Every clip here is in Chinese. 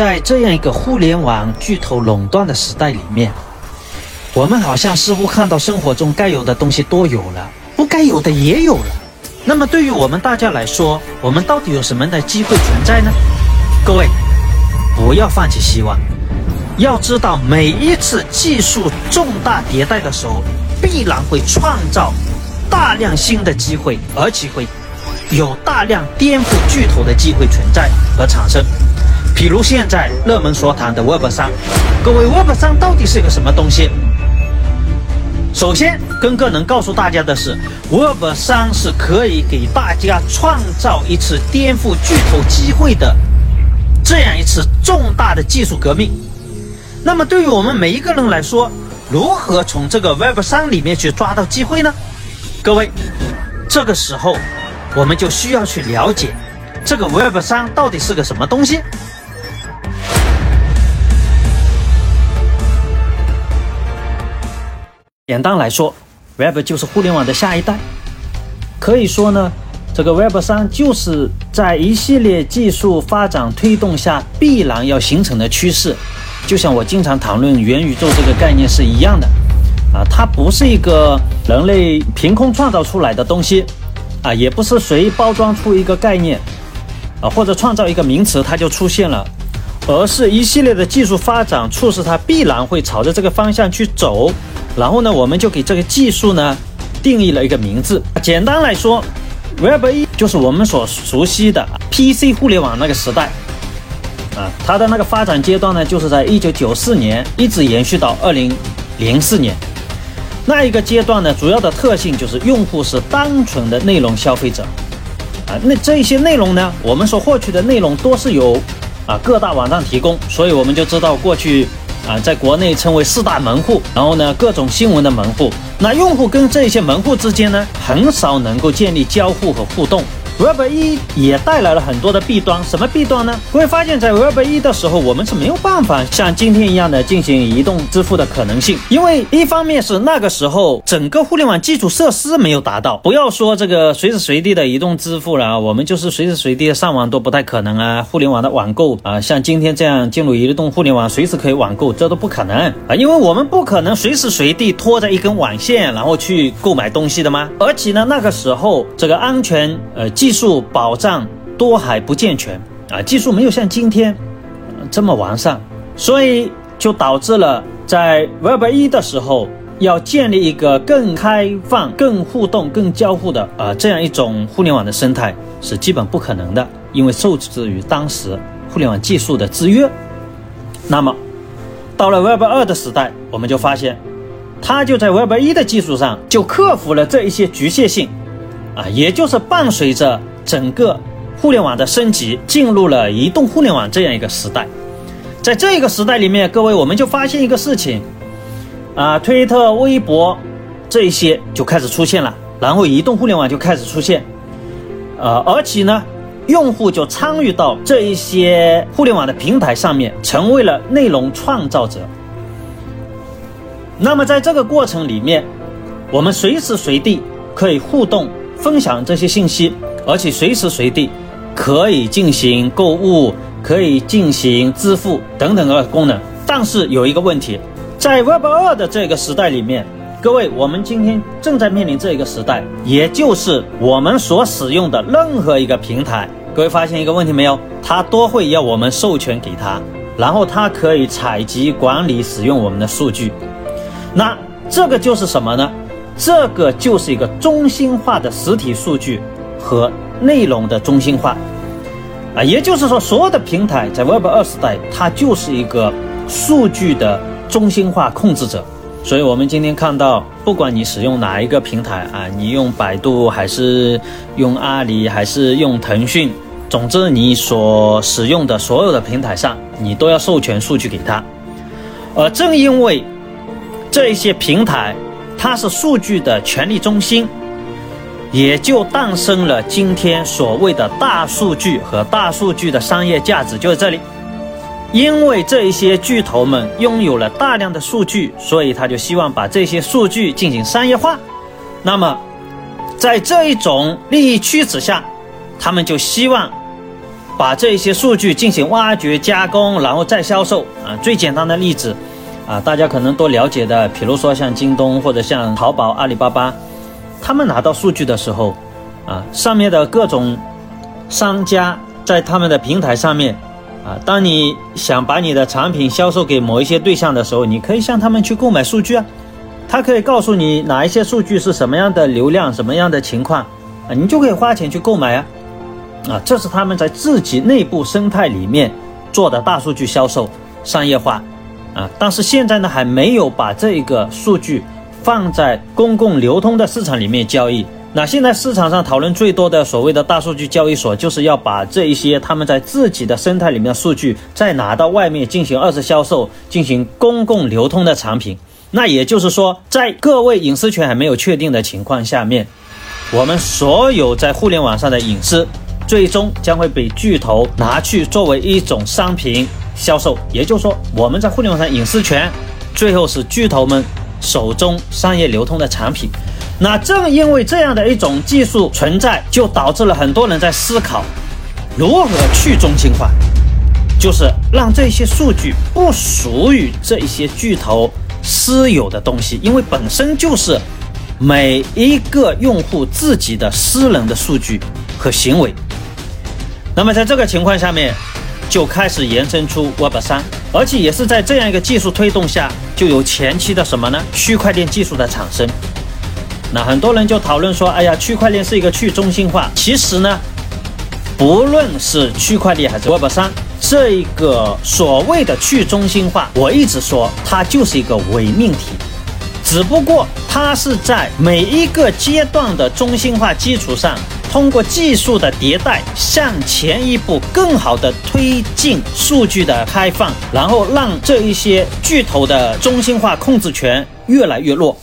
在这样一个互联网巨头垄断的时代里面，我们好像似乎看到生活中该有的东西都有了，不该有的也有了。那么对于我们大家来说，我们到底有什么的机会存在呢？各位，不要放弃希望。要知道，每一次技术重大迭代的时候，必然会创造大量新的机会，而且会有大量颠覆巨头的机会存在和产生。比如现在热门所谈的 Web 三，各位 Web 三到底是个什么东西？首先，跟个能告诉大家的是，Web 三是可以给大家创造一次颠覆巨头机会的这样一次重大的技术革命。那么，对于我们每一个人来说，如何从这个 Web 三里面去抓到机会呢？各位，这个时候我们就需要去了解这个 Web 三到底是个什么东西。简单来说，Web 就是互联网的下一代。可以说呢，这个 Web 三就是在一系列技术发展推动下必然要形成的趋势。就像我经常谈论元宇宙这个概念是一样的，啊，它不是一个人类凭空创造出来的东西，啊，也不是随包装出一个概念，啊，或者创造一个名词它就出现了，而是一系列的技术发展促使它必然会朝着这个方向去走。然后呢，我们就给这个技术呢定义了一个名字。简单来说，Web 一就是我们所熟悉的 PC 互联网那个时代啊，它的那个发展阶段呢，就是在一九九四年一直延续到二零零四年。那一个阶段呢，主要的特性就是用户是单纯的内容消费者啊。那这些内容呢，我们所获取的内容多是由啊各大网站提供，所以我们就知道过去。啊，在国内称为四大门户，然后呢，各种新闻的门户，那用户跟这些门户之间呢，很少能够建立交互和互动。Web 一也带来了很多的弊端，什么弊端呢？会发现，在 Web 一的时候，我们是没有办法像今天一样的进行移动支付的可能性，因为一方面是那个时候整个互联网基础设施没有达到，不要说这个随时随地的移动支付了，我们就是随时随地的上网都不太可能啊。互联网的网购啊，像今天这样进入移动互联网，随时可以网购，这都不可能啊，因为我们不可能随时随地拖着一根网线然后去购买东西的吗？而且呢，那个时候这个安全呃技技术保障都还不健全啊，技术没有像今天这么完善，所以就导致了在 Web 一的时候要建立一个更开放、更互动、更交互的啊这样一种互联网的生态是基本不可能的，因为受制于当时互联网技术的制约。那么到了 Web 二的时代，我们就发现它就在 Web 一的基础上就克服了这一些局限性。啊，也就是伴随着整个互联网的升级，进入了移动互联网这样一个时代。在这个时代里面，各位我们就发现一个事情，啊，推特、微博这一些就开始出现了，然后移动互联网就开始出现，呃，而且呢，用户就参与到这一些互联网的平台上面，成为了内容创造者。那么在这个过程里面，我们随时随地可以互动。分享这些信息，而且随时随地可以进行购物，可以进行支付等等的功能。但是有一个问题，在 Web 二的这个时代里面，各位，我们今天正在面临这个时代，也就是我们所使用的任何一个平台，各位发现一个问题没有？它都会要我们授权给他，然后它可以采集、管理、使用我们的数据。那这个就是什么呢？这个就是一个中心化的实体数据和内容的中心化，啊，也就是说，所有的平台在 Web 二时代，它就是一个数据的中心化控制者。所以，我们今天看到，不管你使用哪一个平台啊，你用百度还是用阿里还是用腾讯，总之，你所使用的所有的平台上，你都要授权数据给他。而正因为这一些平台，它是数据的权力中心，也就诞生了今天所谓的大数据和大数据的商业价值就在这里。因为这一些巨头们拥有了大量的数据，所以他就希望把这些数据进行商业化。那么，在这一种利益驱使下，他们就希望把这些数据进行挖掘加工，然后再销售啊。最简单的例子啊，大家可能都了解的，比如说像京东或者像淘宝、阿里巴巴，他们拿到数据的时候啊，上面的各种商家在他们的平台上面啊，当你想把你的产品销售给某一些对象的时候，你可以向他们去购买数据啊。他可以告诉你哪一些数据是什么样的流量、什么样的情况啊，你就可以花钱去购买啊，啊，这是他们在自己内部生态里面做的大数据销售商业化啊。但是现在呢，还没有把这个数据放在公共流通的市场里面交易。那现在市场上讨论最多的所谓的大数据交易所，就是要把这一些他们在自己的生态里面的数据再拿到外面进行二次销售、进行公共流通的产品。那也就是说，在各位隐私权还没有确定的情况下面，我们所有在互联网上的隐私，最终将会被巨头拿去作为一种商品销售。也就是说，我们在互联网上隐私权，最后是巨头们手中商业流通的产品。那正因为这样的一种技术存在，就导致了很多人在思考如何去中心化，就是让这些数据不属于这一些巨头。私有的东西，因为本身就是每一个用户自己的私人的数据和行为。那么在这个情况下面，就开始延伸出 Web 三，而且也是在这样一个技术推动下，就有前期的什么呢？区块链技术的产生。那很多人就讨论说，哎呀，区块链是一个去中心化。其实呢，不论是区块链还是 Web 三。这一个所谓的去中心化，我一直说它就是一个伪命题，只不过它是在每一个阶段的中心化基础上，通过技术的迭代向前一步，更好的推进数据的开放，然后让这一些巨头的中心化控制权越来越弱。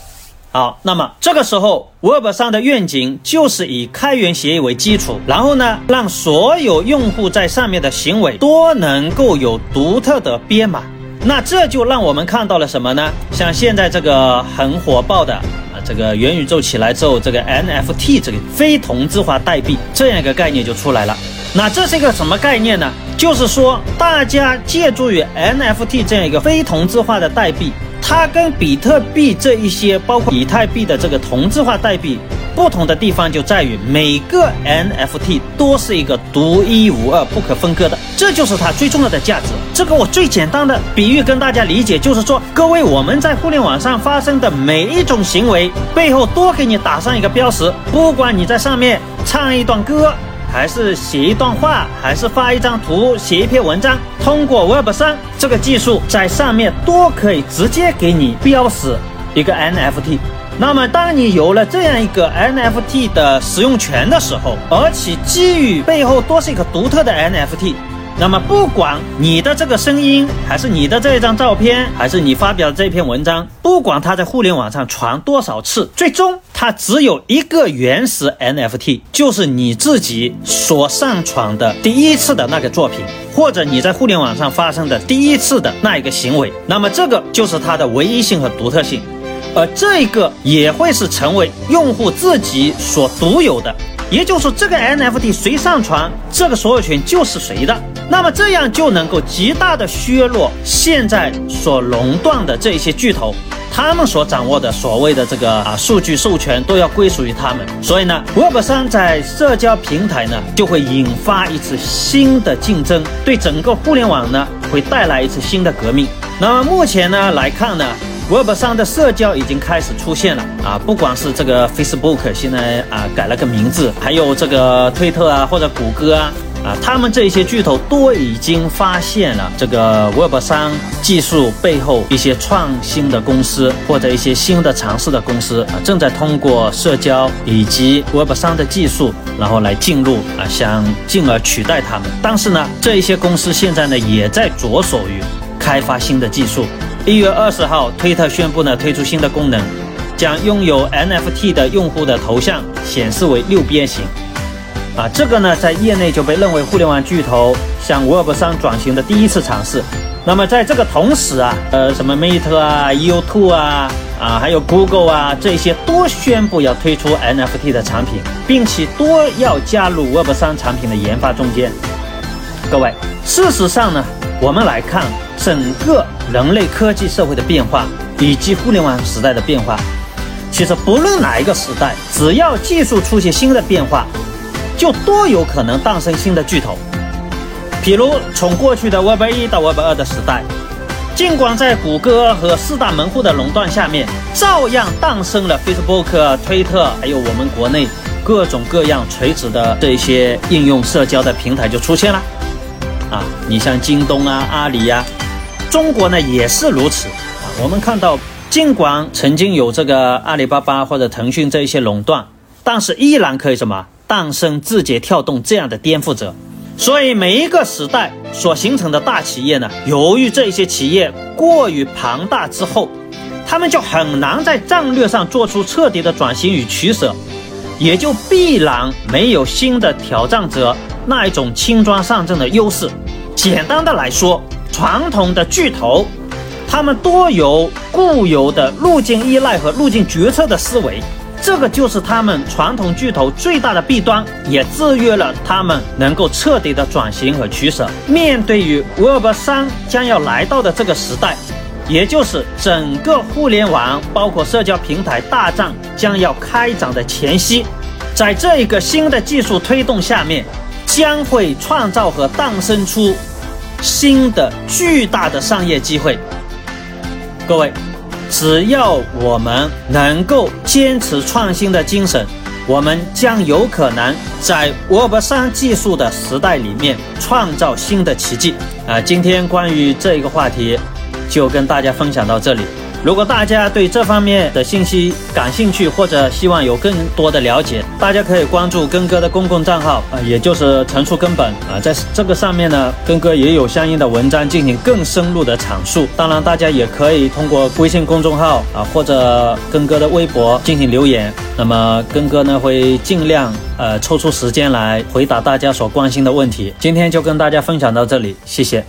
好，那么这个时候，Web 上的愿景就是以开源协议为基础，然后呢，让所有用户在上面的行为都能够有独特的编码。那这就让我们看到了什么呢？像现在这个很火爆的，这个元宇宙起来之后，这个 NFT 这个非同质化代币这样一个概念就出来了。那这是一个什么概念呢？就是说，大家借助于 NFT 这样一个非同质化的代币。它跟比特币这一些，包括以太币的这个同质化代币不同的地方，就在于每个 NFT 都是一个独一无二、不可分割的，这就是它最重要的价值。这个我最简单的比喻跟大家理解，就是说，各位我们在互联网上发生的每一种行为背后，都给你打上一个标识，不管你在上面唱一段歌。还是写一段话，还是发一张图，写一篇文章，通过 Web 三这个技术，在上面都可以直接给你标识一个 NFT。那么，当你有了这样一个 NFT 的使用权的时候，而且基于背后都是一个独特的 NFT。那么，不管你的这个声音，还是你的这一张照片，还是你发表的这篇文章，不管它在互联网上传多少次，最终它只有一个原始 NFT，就是你自己所上传的第一次的那个作品，或者你在互联网上发生的第一次的那一个行为。那么，这个就是它的唯一性和独特性，而这个也会是成为用户自己所独有的。也就是说，这个 NFT 谁上传，这个所有权就是谁的。那么这样就能够极大的削弱现在所垄断的这些巨头，他们所掌握的所谓的这个啊数据授权都要归属于他们。所以呢，Web 三在社交平台呢就会引发一次新的竞争，对整个互联网呢会带来一次新的革命。那么目前呢来看呢。Web 上的社交已经开始出现了啊，不管是这个 Facebook 现在啊改了个名字，还有这个推特啊或者谷歌啊啊，他们这些巨头都已经发现了这个 Web 三技术背后一些创新的公司或者一些新的尝试的公司啊，正在通过社交以及 Web 三的技术，然后来进入啊，想进而取代他们。但是呢，这一些公司现在呢也在着手于开发新的技术。一月二十号，推特宣布呢推出新的功能，将拥有 NFT 的用户的头像显示为六边形。啊，这个呢在业内就被认为互联网巨头向 Web 三转型的第一次尝试。那么在这个同时啊，呃，什么 Meta 啊、YouTube 啊、啊还有 Google 啊这些都宣布要推出 NFT 的产品，并且都要加入 Web 三产品的研发中间。各位，事实上呢，我们来看整个人类科技社会的变化以及互联网时代的变化，其实不论哪一个时代，只要技术出现新的变化，就多有可能诞生新的巨头。比如从过去的 Web 一到 Web 二的时代，尽管在谷歌和四大门户的垄断下面，照样诞生了 Facebook、推特，还有我们国内各种各样垂直的这些应用社交的平台就出现了。啊，你像京东啊、阿里呀，中国呢也是如此。啊，我们看到，尽管曾经有这个阿里巴巴或者腾讯这一些垄断，但是依然可以什么诞生字节跳动这样的颠覆者。所以每一个时代所形成的大企业呢，由于这些企业过于庞大之后，他们就很难在战略上做出彻底的转型与取舍，也就必然没有新的挑战者那一种轻装上阵的优势。简单的来说，传统的巨头，他们多有固有的路径依赖和路径决策的思维。这个就是他们传统巨头最大的弊端，也制约了他们能够彻底的转型和取舍。面对于 Web 三将要来到的这个时代，也就是整个互联网包括社交平台大战将要开展的前夕，在这一个新的技术推动下面，将会创造和诞生出新的巨大的商业机会。各位。只要我们能够坚持创新的精神，我们将有可能在 Web 三技术的时代里面创造新的奇迹。啊，今天关于这一个话题，就跟大家分享到这里。如果大家对这方面的信息感兴趣，或者希望有更多的了解，大家可以关注根哥的公共账号啊，也就是陈述根本啊，在这个上面呢，根哥也有相应的文章进行更深入的阐述。当然，大家也可以通过微信公众号啊，或者根哥的微博进行留言。那么，根哥呢会尽量呃抽出时间来回答大家所关心的问题。今天就跟大家分享到这里，谢谢。